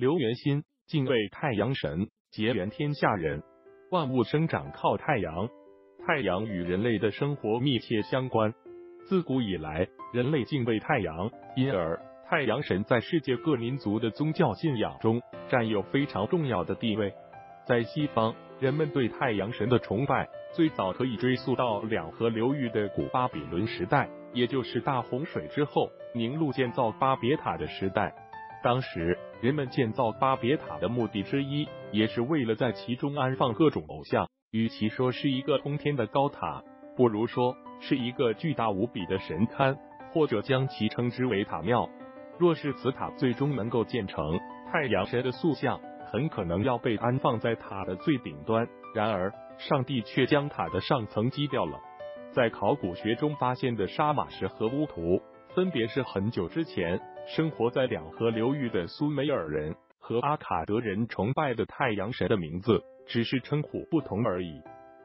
刘元欣，敬畏太阳神，结缘天下人。万物生长靠太阳，太阳与人类的生活密切相关。自古以来，人类敬畏太阳，因而太阳神在世界各民族的宗教信仰中占有非常重要的地位。在西方，人们对太阳神的崇拜最早可以追溯到两河流域的古巴比伦时代，也就是大洪水之后，宁路建造巴别塔的时代。当时，人们建造巴别塔的目的之一，也是为了在其中安放各种偶像。与其说是一个通天的高塔，不如说是一个巨大无比的神龛，或者将其称之为塔庙。若是此塔最终能够建成，太阳神的塑像很可能要被安放在塔的最顶端。然而，上帝却将塔的上层击掉了。在考古学中发现的沙马石和乌图，分别是很久之前。生活在两河流域的苏美尔人和阿卡德人崇拜的太阳神的名字只是称呼不同而已。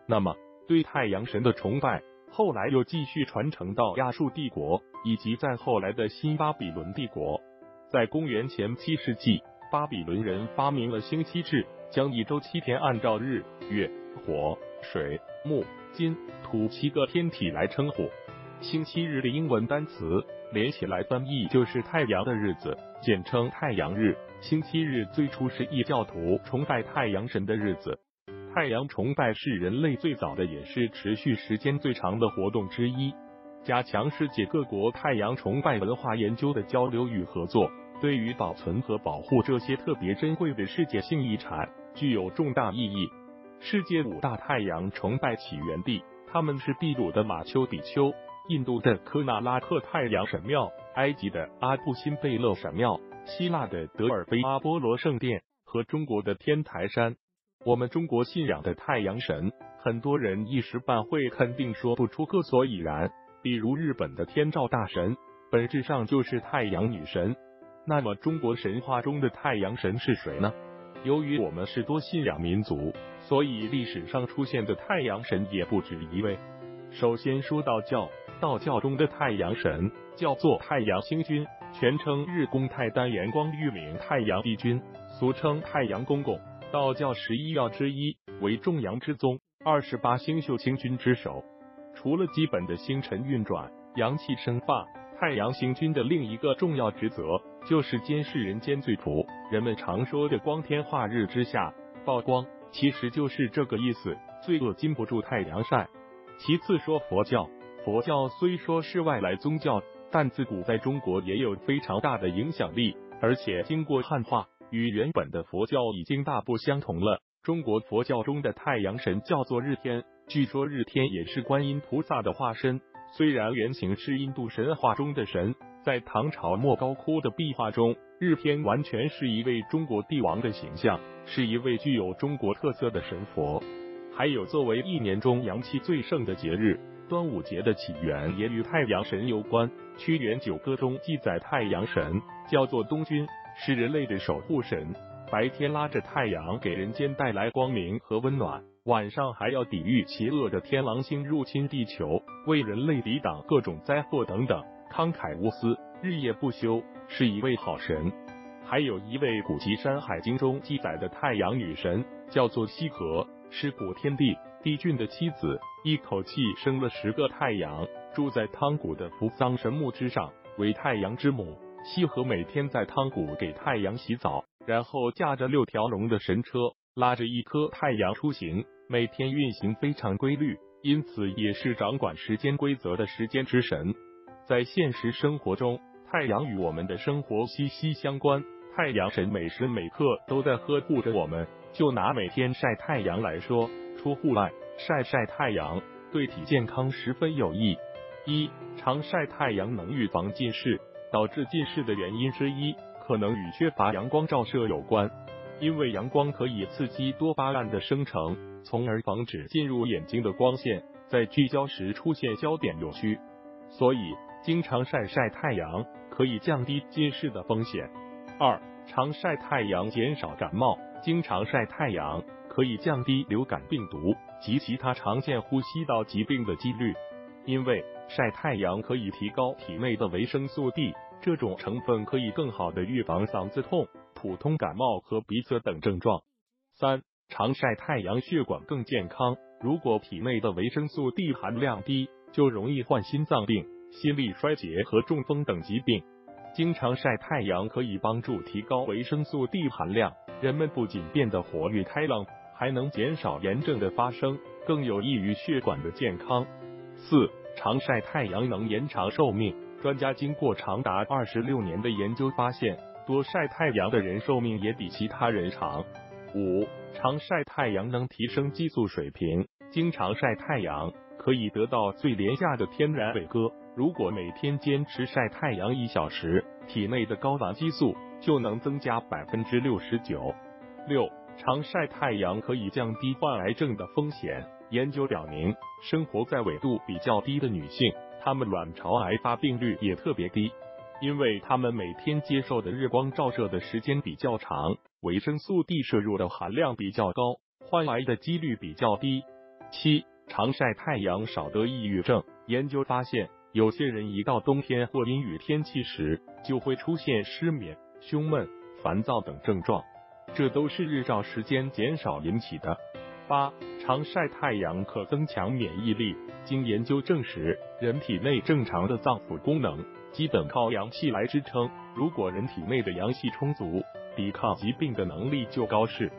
那么，对太阳神的崇拜后来又继续传承到亚述帝国，以及在后来的新巴比伦帝国。在公元前七世纪，巴比伦人发明了星期制，将一周七天按照日、月、火、水、木、金、土七个天体来称呼。星期日的英文单词。连起来翻译就是太阳的日子，简称太阳日。星期日最初是异教徒崇拜太阳神的日子。太阳崇拜是人类最早的，也是持续时间最长的活动之一。加强世界各国太阳崇拜文化研究的交流与合作，对于保存和保护这些特别珍贵的世界性遗产具有重大意义。世界五大太阳崇拜起源地，他们是秘鲁的马丘比丘。印度的科纳拉克太阳神庙、埃及的阿布辛贝勒神庙、希腊的德尔菲阿波罗圣殿和中国的天台山。我们中国信仰的太阳神，很多人一时半会肯定说不出个所以然。比如日本的天照大神，本质上就是太阳女神。那么中国神话中的太阳神是谁呢？由于我们是多信仰民族，所以历史上出现的太阳神也不止一位。首先说道教。道教中的太阳神叫做太阳星君，全称日宫太丹元光玉明太阳帝君，俗称太阳公公。道教十一曜之一，为众阳之宗，二十八星宿星君之首。除了基本的星辰运转、阳气生发，太阳星君的另一个重要职责就是监视人间罪福。人们常说的光天化日之下曝光，其实就是这个意思。罪恶经不住太阳晒。其次说佛教。佛教虽说是外来宗教，但自古在中国也有非常大的影响力，而且经过汉化，与原本的佛教已经大不相同了。中国佛教中的太阳神叫做日天，据说日天也是观音菩萨的化身。虽然原型是印度神话中的神，在唐朝莫高窟的壁画中，日天完全是一位中国帝王的形象，是一位具有中国特色的神佛。还有作为一年中阳气最盛的节日。端午节的起源也与太阳神有关，《屈原九歌》中记载，太阳神叫做东君，是人类的守护神，白天拉着太阳给人间带来光明和温暖，晚上还要抵御邪恶的天狼星入侵地球，为人类抵挡各种灾祸等等，慷慨无私，日夜不休，是一位好神。还有一位古籍《山海经》中记载的太阳女神，叫做羲和，是古天帝。帝俊的妻子一口气生了十个太阳，住在汤谷的扶桑神木之上，为太阳之母。羲和每天在汤谷给太阳洗澡，然后驾着六条龙的神车，拉着一颗太阳出行，每天运行非常规律，因此也是掌管时间规则的时间之神。在现实生活中，太阳与我们的生活息息相关，太阳神每时每刻都在呵护着我们。就拿每天晒太阳来说。出户外晒晒太阳对体健康十分有益。一常晒太阳能预防近视，导致近视的原因之一可能与缺乏阳光照射有关。因为阳光可以刺激多巴胺的生成，从而防止进入眼睛的光线在聚焦时出现焦点扭曲。所以经常晒晒太阳可以降低近视的风险。二常晒太阳减少感冒，经常晒太阳。可以降低流感病毒及其他常见呼吸道疾病的几率，因为晒太阳可以提高体内的维生素 D，这种成分可以更好的预防嗓子痛、普通感冒和鼻塞等症状。三、常晒太阳，血管更健康。如果体内的维生素 D 含量低，就容易患心脏病、心力衰竭和中风等疾病。经常晒太阳可以帮助提高维生素 D 含量，人们不仅变得活跃开朗，还能减少炎症的发生，更有益于血管的健康。四、常晒太阳能延长寿命。专家经过长达二十六年的研究发现，多晒太阳的人寿命也比其他人长。五、常晒太阳能提升激素水平。经常晒太阳可以得到最廉价的天然伟哥。如果每天坚持晒太阳一小时，体内的睾丸激素就能增加百分之六十九。六，常晒太阳可以降低患癌症的风险。研究表明，生活在纬度比较低的女性，她们卵巢癌发病率也特别低，因为她们每天接受的日光照射的时间比较长，维生素 D 摄入的含量比较高，患癌的几率比较低。七，常晒太阳少得抑郁症。研究发现。有些人一到冬天或阴雨天气时，就会出现失眠、胸闷、烦躁等症状，这都是日照时间减少引起的。八、常晒太阳可增强免疫力。经研究证实，人体内正常的脏腑功能基本靠阳气来支撑。如果人体内的阳气充足，抵抗疾病的能力就高是。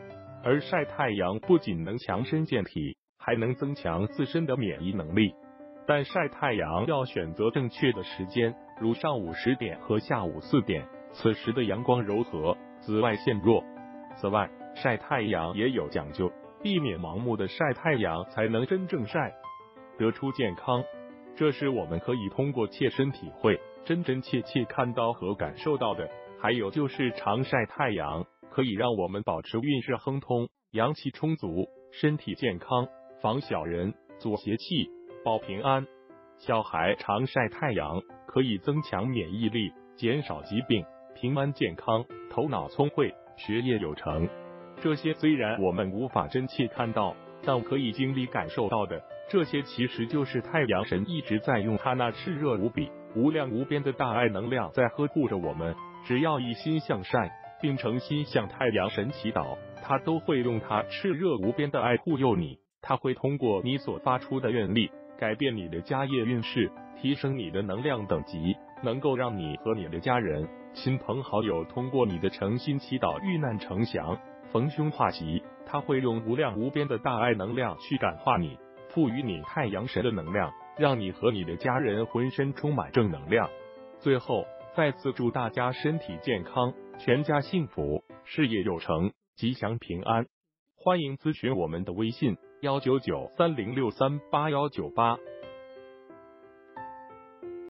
而晒太阳不仅能强身健体，还能增强自身的免疫能力。但晒太阳要选择正确的时间，如上午十点和下午四点，此时的阳光柔和，紫外线弱。此外，晒太阳也有讲究，避免盲目的晒太阳，才能真正晒得出健康。这是我们可以通过切身体会、真真切切看到和感受到的。还有就是常晒太阳，可以让我们保持运势亨通、阳气充足、身体健康，防小人、阻邪气。保平安，小孩常晒太阳可以增强免疫力，减少疾病，平安健康，头脑聪慧，学业有成。这些虽然我们无法真切看到，但可以经历感受到的，这些其实就是太阳神一直在用他那炽热无比、无量无边的大爱能量在呵护着我们。只要一心向善，并诚心向太阳神祈祷，他都会用他炽热无边的爱护佑你。他会通过你所发出的愿力。改变你的家业运势，提升你的能量等级，能够让你和你的家人、亲朋好友通过你的诚心祈祷遇难成祥、逢凶化吉。他会用无量无边的大爱能量去感化你，赋予你太阳神的能量，让你和你的家人浑身充满正能量。最后，再次祝大家身体健康，全家幸福，事业有成，吉祥平安。欢迎咨询我们的微信。幺九九三零六三八幺九八。